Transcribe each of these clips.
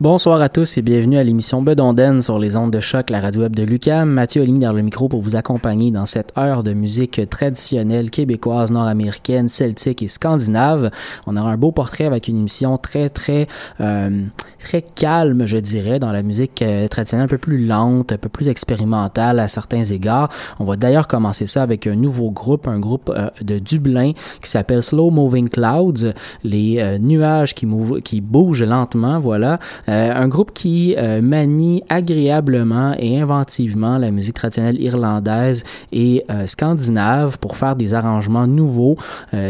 Bonsoir à tous et bienvenue à l'émission Bedonden sur les ondes de choc, la radio web de Lucam. Mathieu Oligny dans le micro pour vous accompagner dans cette heure de musique traditionnelle québécoise, nord-américaine, celtique et scandinave. On aura un beau portrait avec une émission très très euh, très calme, je dirais, dans la musique euh, traditionnelle, un peu plus lente, un peu plus expérimentale à certains égards. On va d'ailleurs commencer ça avec un nouveau groupe, un groupe euh, de Dublin qui s'appelle Slow Moving Clouds, les nuages qui bougent lentement, voilà. Euh, un groupe qui euh, manie agréablement et inventivement la musique traditionnelle irlandaise et euh, scandinave pour faire des arrangements nouveaux.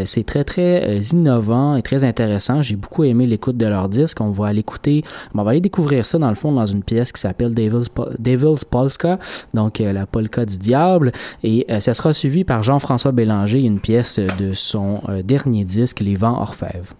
c'est très très innovant et très intéressant. J'ai beaucoup aimé l'écoute de leur disque. On va l'écouter, on va aller découvrir ça dans le fond dans une pièce qui s'appelle Devil's, Devil's Polska, donc la polka du diable. Et ça sera suivi par Jean-François Bélanger, une pièce de son dernier disque, Les Vents Orfèvres.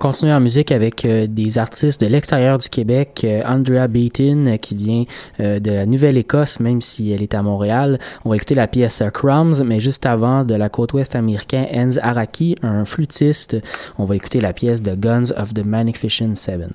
Continuer en musique avec des artistes de l'extérieur du Québec. Andrea Beaton, qui vient de la Nouvelle-Écosse, même si elle est à Montréal. On va écouter la pièce Crumbs, mais juste avant, de la côte ouest américaine, Enz Araki, un flûtiste. On va écouter la pièce de Guns of the Magnificent Seven.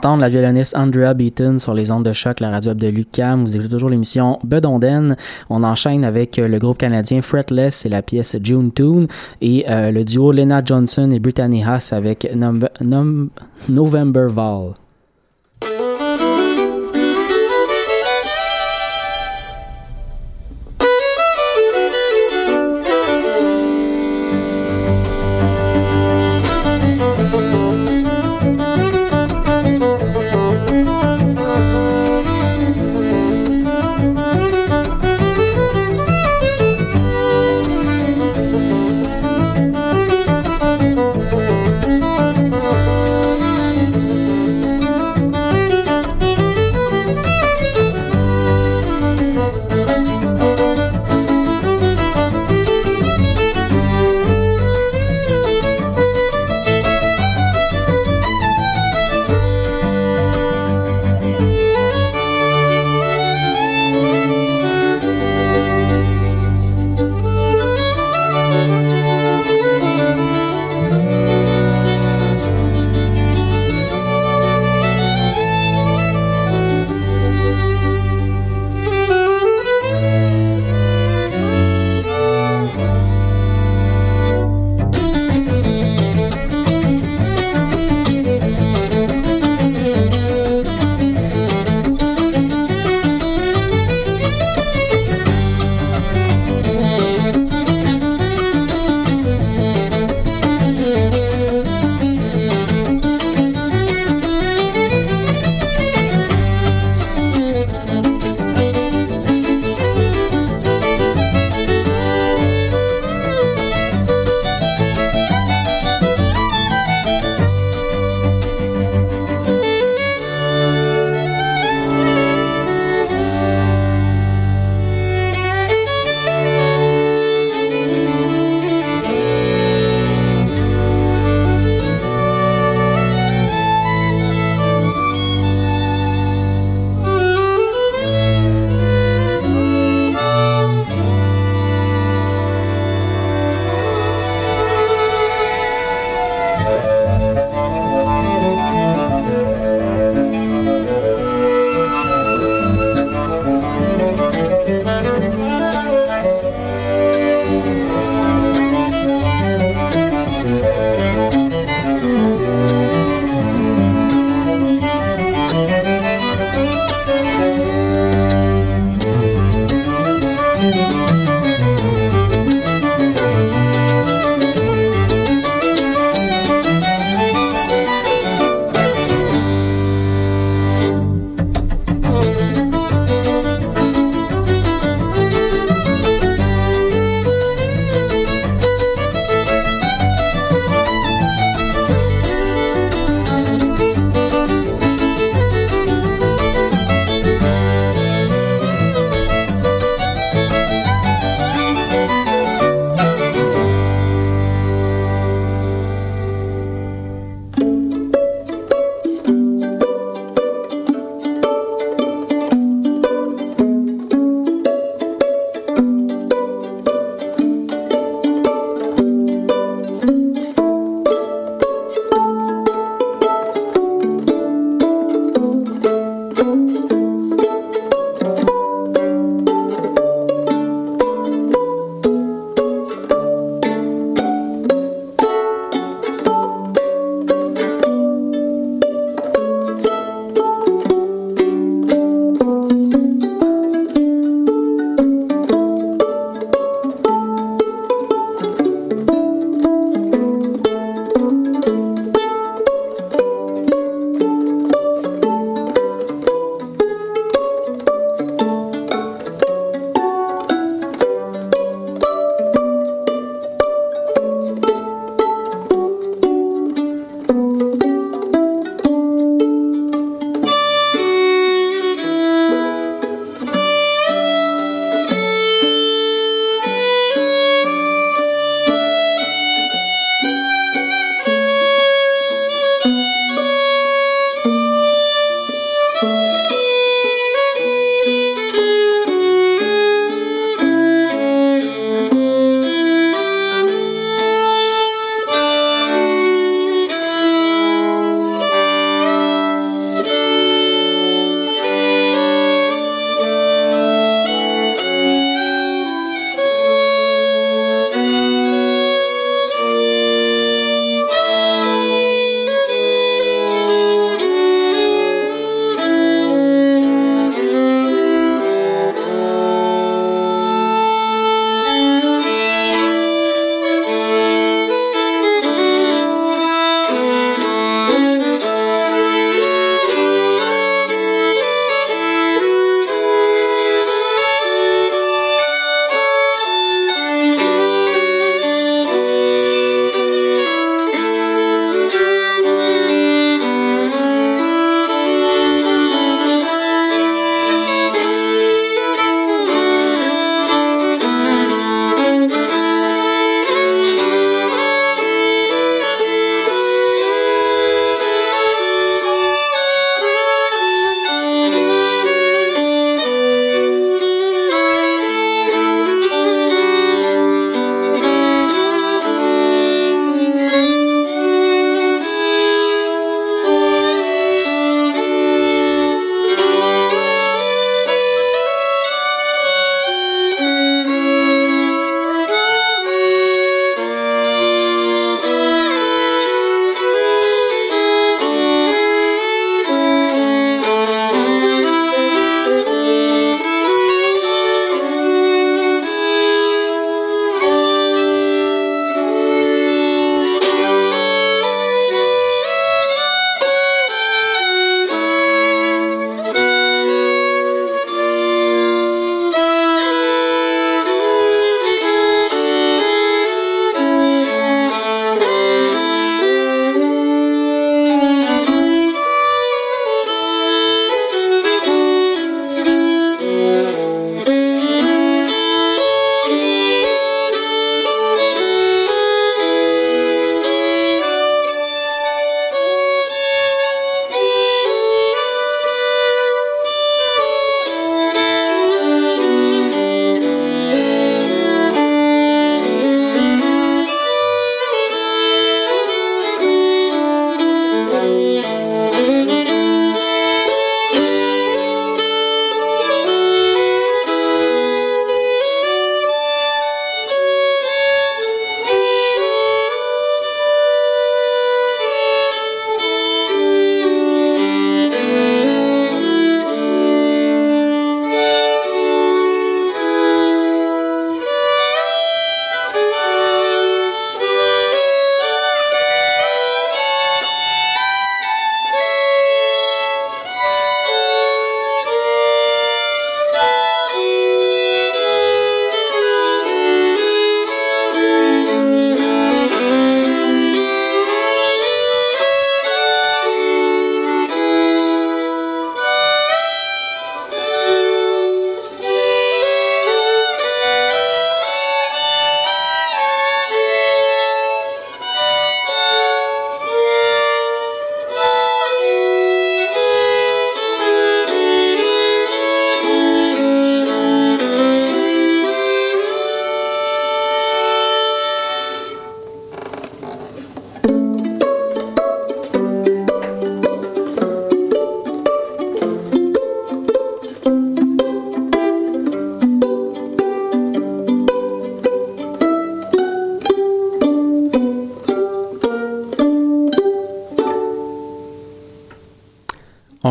D'entendre la violoniste Andrea Beaton sur les ondes de choc, la radio de Lucam. Vous écoutez toujours l'émission Bedonden. On enchaîne avec euh, le groupe canadien Fretless et la pièce June Tune et euh, le duo Lena Johnson et Brittany Haas avec November Val.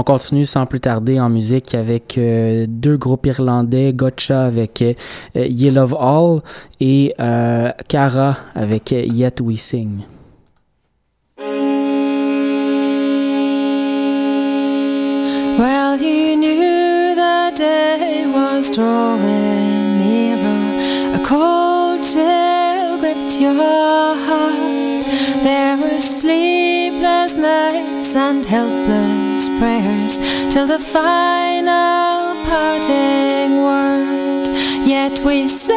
continue sans plus tarder en musique avec euh, deux groupes irlandais, Gotcha avec euh, You Love All et euh, Cara avec euh, Yet We Sing. Well, you knew the day was drawing nearer. A cold chill gripped your heart. There were sleepless nights and helpless. prayers till the final parting word. Yet we say,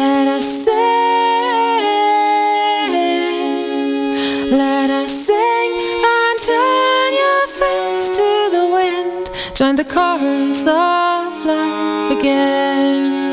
let us sing, let us sing, and turn your face to the wind. Join the chorus of life again.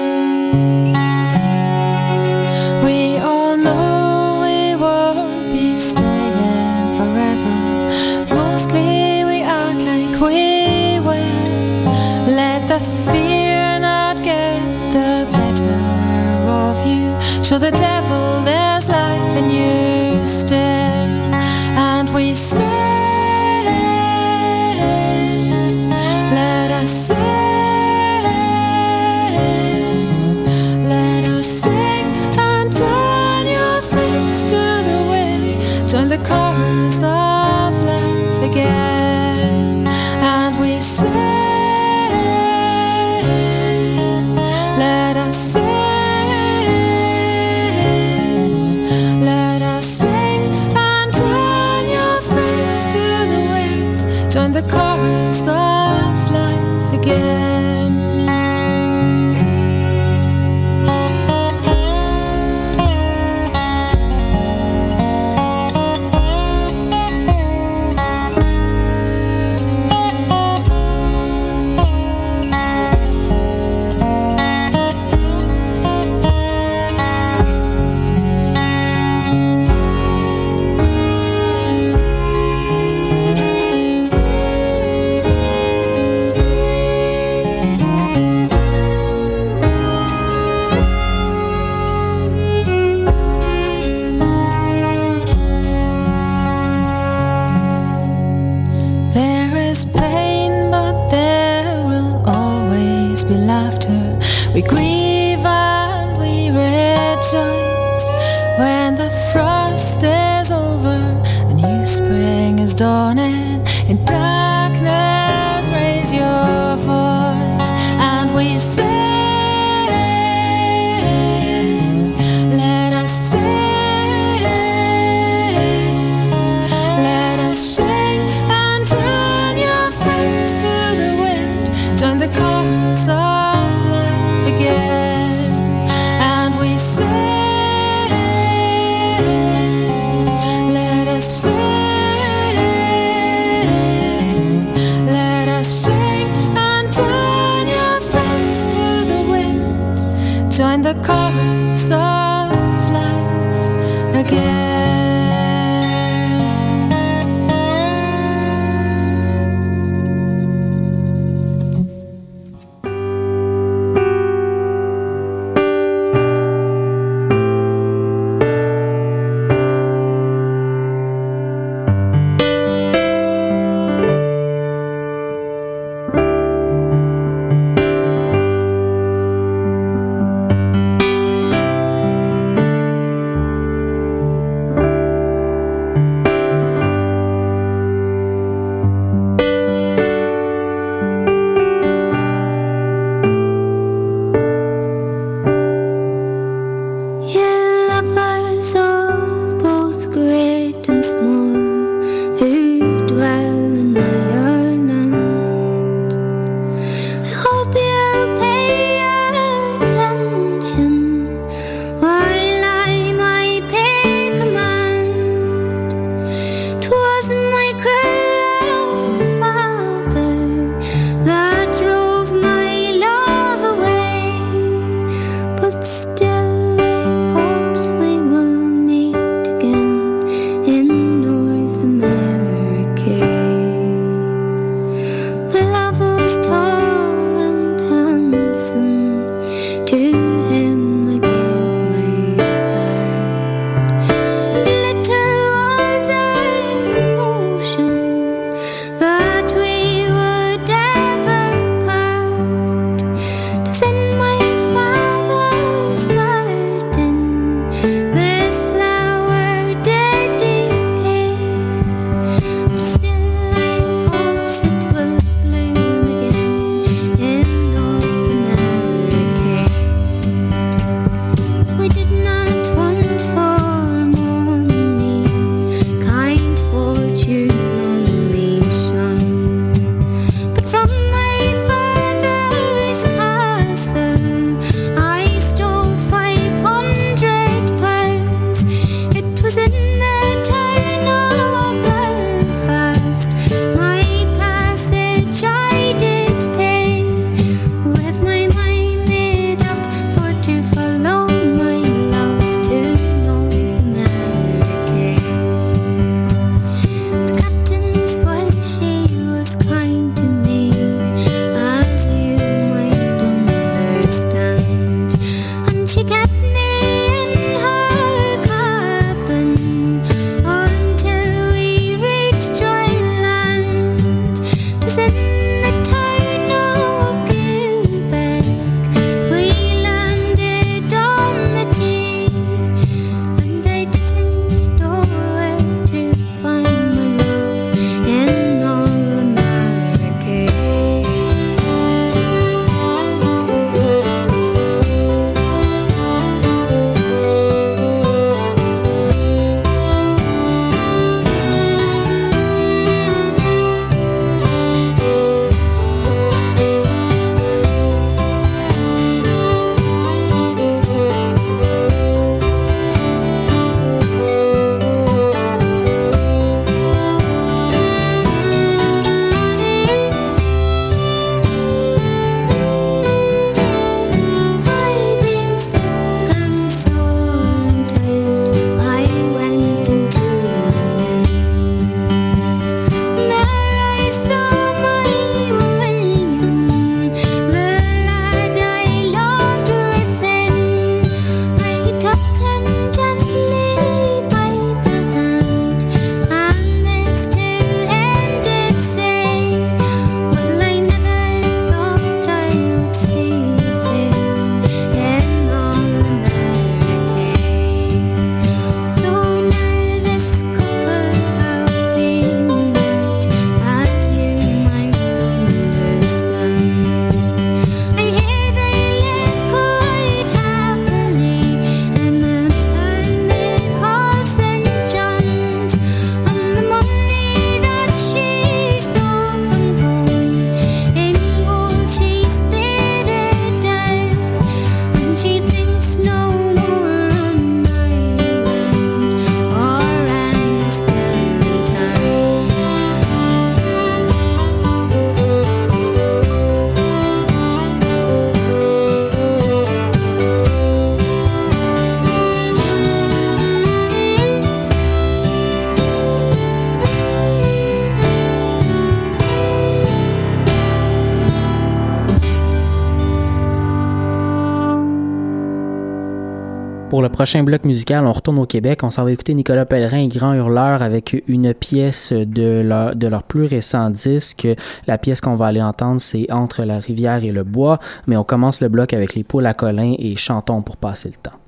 Pour le prochain bloc musical, on retourne au Québec. On s'en va écouter Nicolas Pellerin Grand Hurleur avec une pièce de leur, de leur plus récent disque. La pièce qu'on va aller entendre, c'est Entre la rivière et le bois. Mais on commence le bloc avec les poules à Colin et chantons pour passer le temps.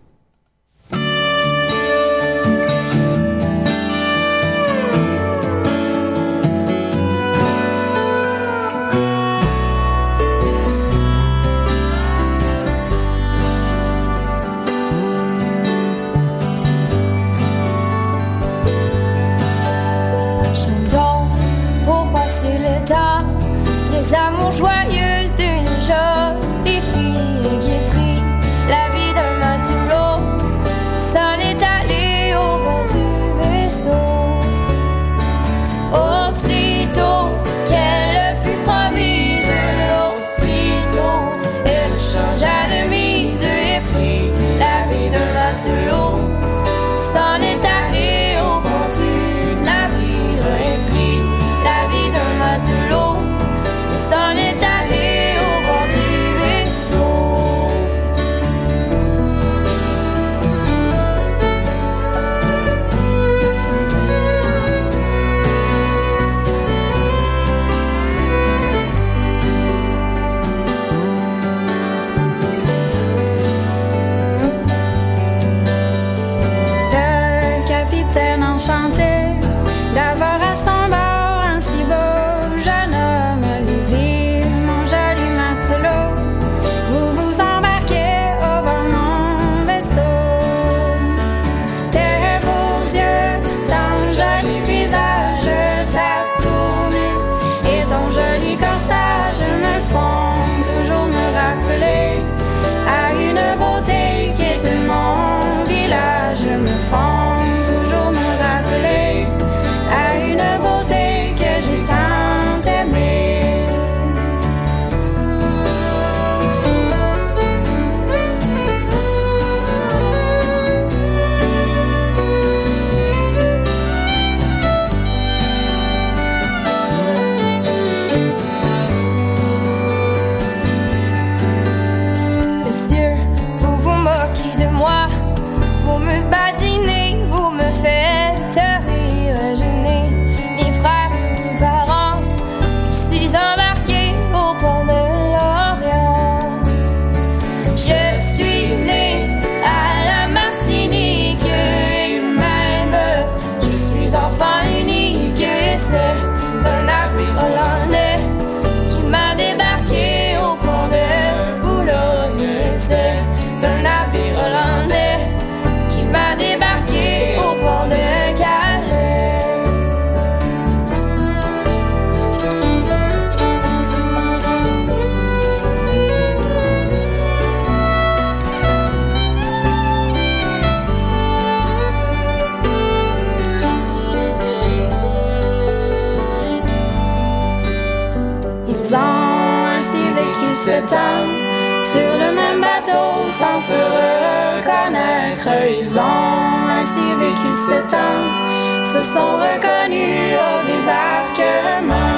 Sur le même bateau sans se reconnaître. Ils ont ainsi vécu sept ans, se sont reconnus au débarquement.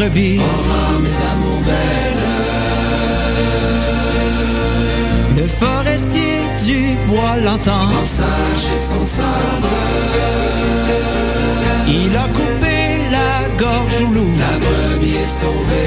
Brebis. Aura mes amours belles. Le forestier du bois l'entend. Et son sabre. Il a coupé la gorge au loup. La brebis est sauvée.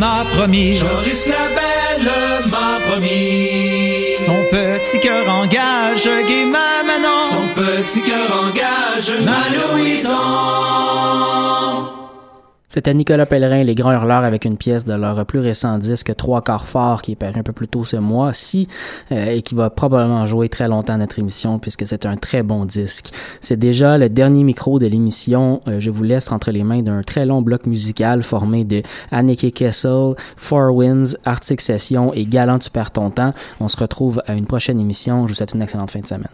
M'a promis. Joris la belle m'a promis. Son petit cœur engage, gai ma Manon. Son petit cœur engage, ma Louison. C'était Nicolas Pellerin les Grands Hurleurs avec une pièce de leur plus récent disque Trois quarts fort qui est paru un peu plus tôt ce mois-ci euh, et qui va probablement jouer très longtemps notre émission puisque c'est un très bon disque. C'est déjà le dernier micro de l'émission. Euh, je vous laisse entre les mains d'un très long bloc musical formé de Anneke Kessel, Four Winds, Arctic Session et Galant Tu perds ton. On se retrouve à une prochaine émission. Je vous souhaite une excellente fin de semaine.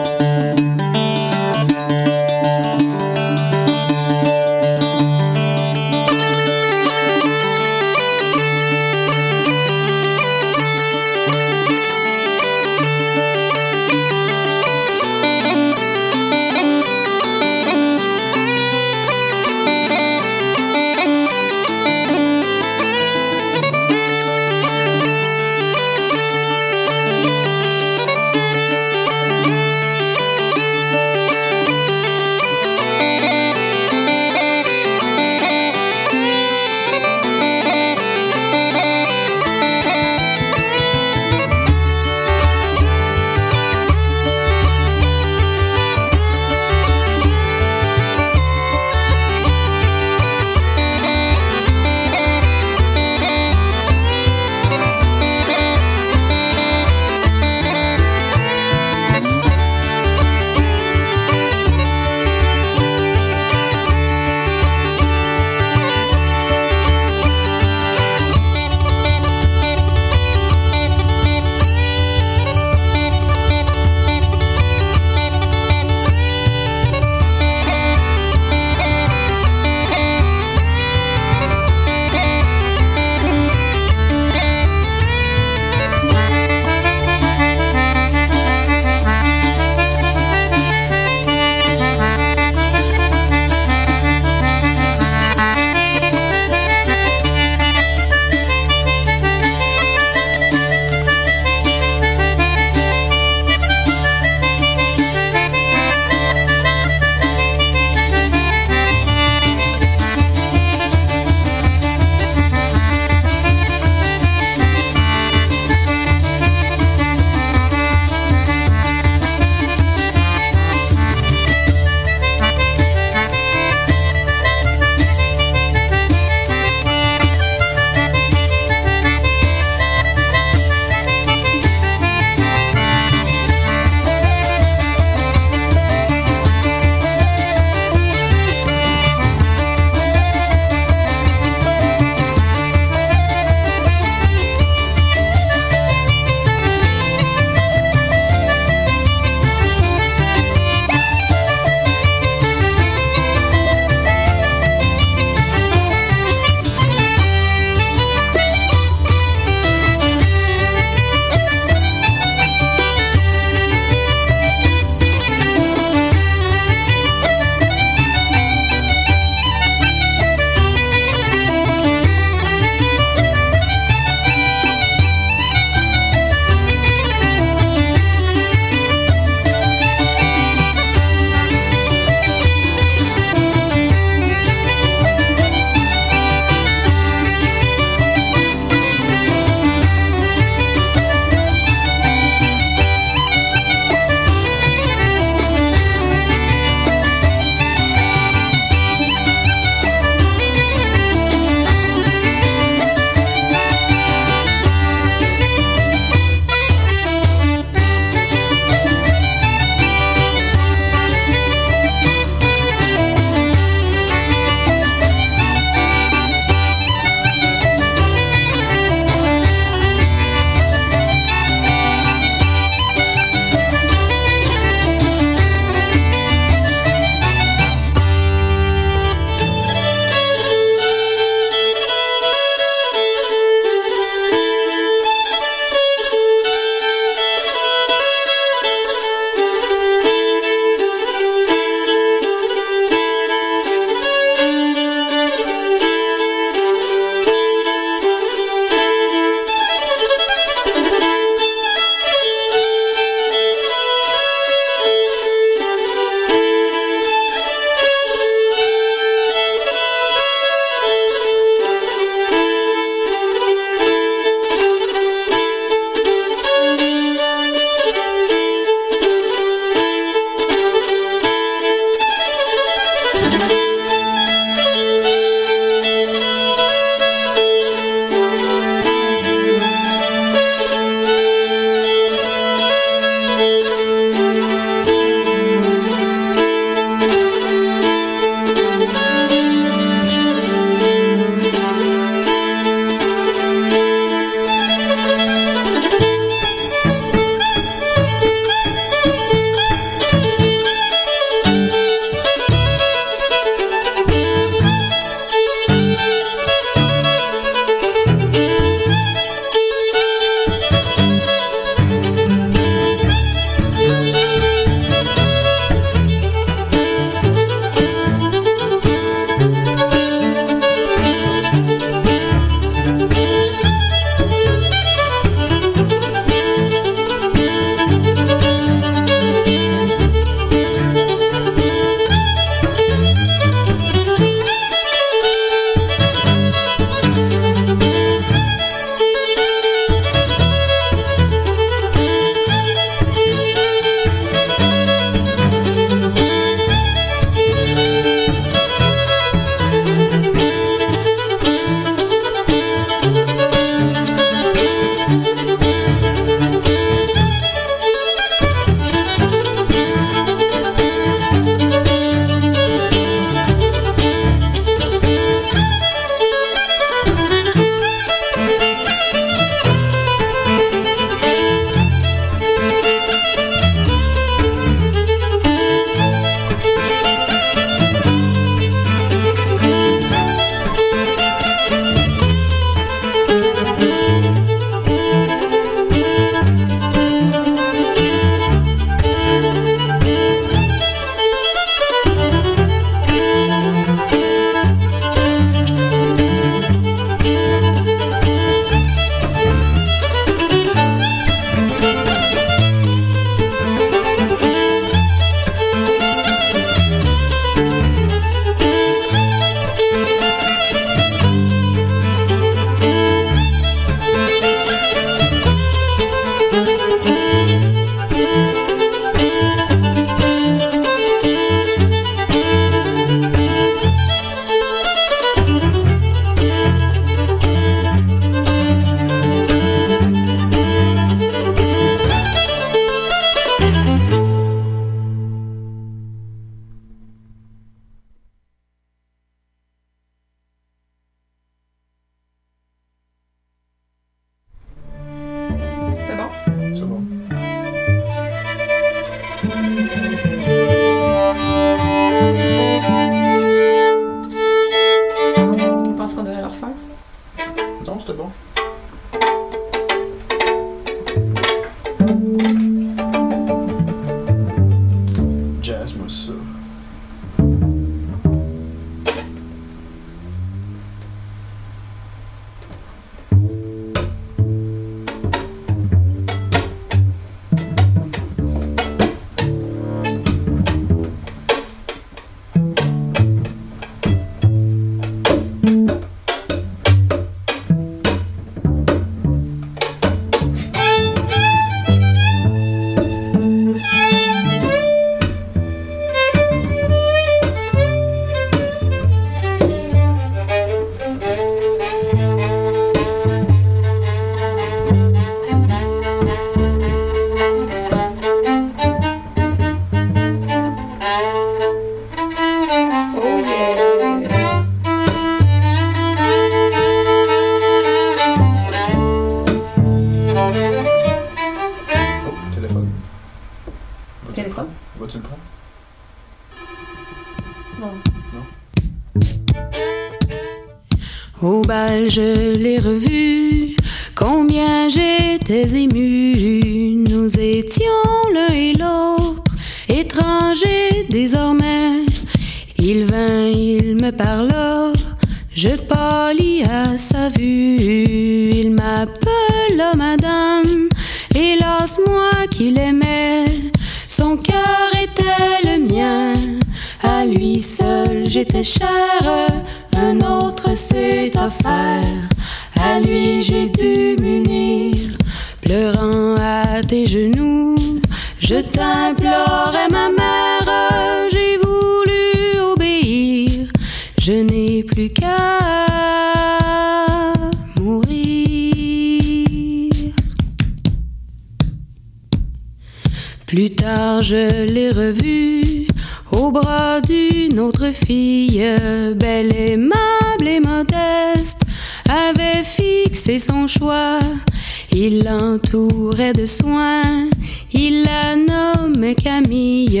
Il l'entourait de soins, il la nommait Camille,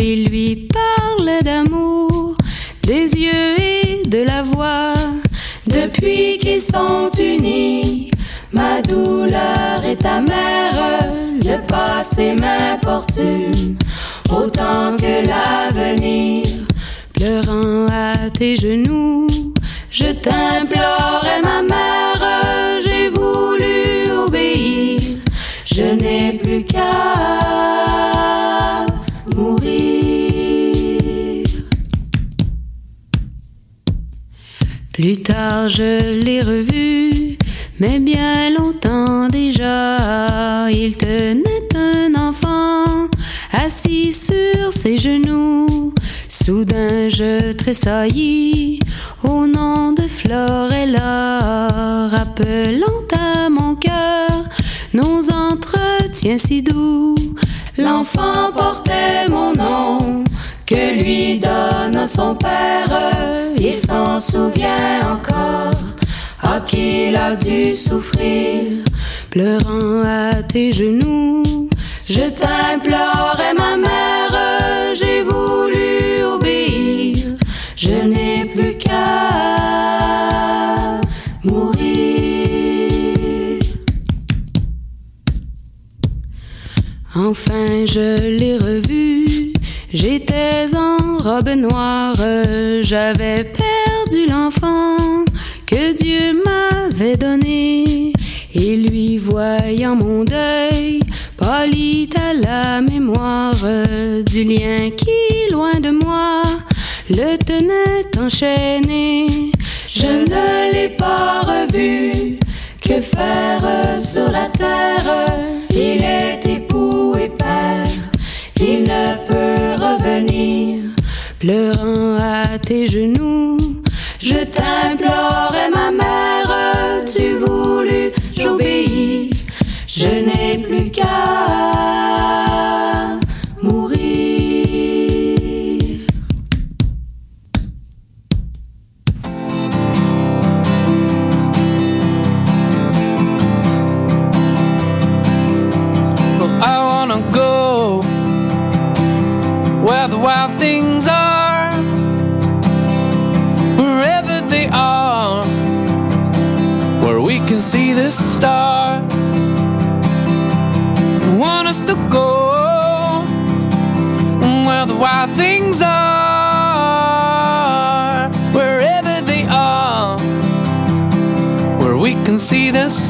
il lui parlait d'amour, des yeux et de la voix. Depuis qu'ils sont unis, ma douleur est amère, le passé m'importune autant que l'avenir. Pleurant à tes genoux, je t'implorais ma mère, je n'ai plus qu'à mourir. Plus tard je l'ai revu, mais bien longtemps déjà, il tenait un enfant assis sur ses genoux. Soudain je tressaillis au nom de Florella, rappelant à mon cœur nos entretiens si doux. L'enfant portait mon nom, que lui donne son père, il s'en souvient encore, à qui il a dû souffrir, pleurant à tes genoux. Je t'implorais ma mère, j'ai voulu obéir, je n'ai plus qu'à mourir. Enfin je l'ai revu, j'étais en robe noire, j'avais perdu l'enfant que Dieu m'avait donné, et lui voyant mon deuil, pâlit à la mémoire du lien qui, loin de moi, le tenait enchaîné. Je ne l'ai pas revu, que faire sur la terre Il est époux et père, il ne peut revenir. Pleurant à tes genoux, je t'implorais ma mère, tu voulus, j'obéis. Je n'ai plus qu'à wild things are, wherever they are, where we can see the.